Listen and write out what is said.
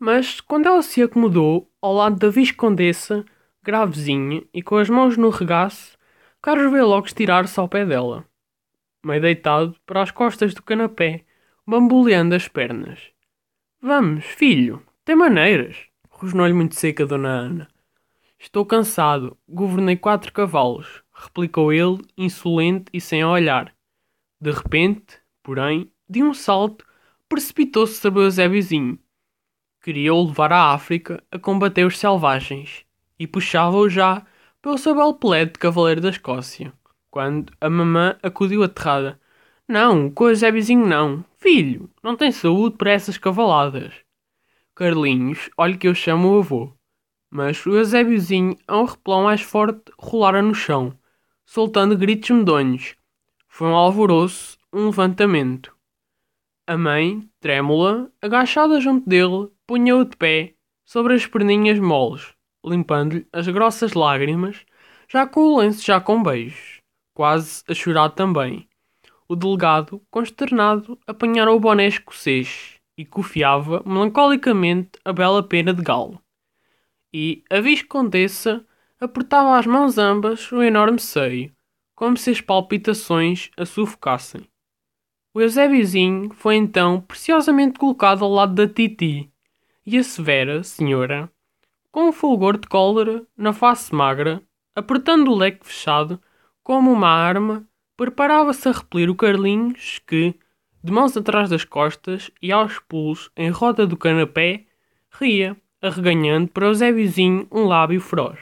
Mas quando ela se acomodou ao lado da Viscondessa, gravezinha e com as mãos no regaço, Carlos veio logo estirar-se ao pé dela, meio deitado para as costas do canapé, bamboleando as pernas. Vamos, filho, tem maneiras, rosnou-lhe muito seca Dona Ana. Estou cansado, governei quatro cavalos, replicou ele, insolente e sem olhar. De repente, porém, de um salto, precipitou-se sobre o Eusébiozinho. Queria-o levar à África a combater os selvagens e puxava-o já pelo seu belo de cavaleiro da Escócia, quando a mamã acudiu aterrada. Não, com o Eusébiozinho não. Filho, não tem saúde para essas cavaladas. Carlinhos, olhe que eu chamo o avô. Mas o Eusébiozinho, a um replão mais forte, rolara no chão, soltando gritos medonhos. Foi um alvoroço, um levantamento. A mãe, trêmula, agachada junto dele, punha-o de pé, sobre as perninhas moles, limpando-lhe as grossas lágrimas, já com o lenço já com beijos, quase a chorar também. O delegado, consternado, apanhara o boné escocês e cofiava melancolicamente a bela pena de galo. E a viscondessa apertava as mãos ambas o enorme seio, como se as palpitações a sufocassem. O Eusébiozinho foi então preciosamente colocado ao lado da Titi, e a severa senhora, com um fulgor de cólera na face magra, apertando o leque fechado, como uma arma, preparava-se a repelir o Carlinhos que, de mãos atrás das costas e aos pulos em roda do canapé, ria, arreganhando para o Zé Vizinho um lábio feroz.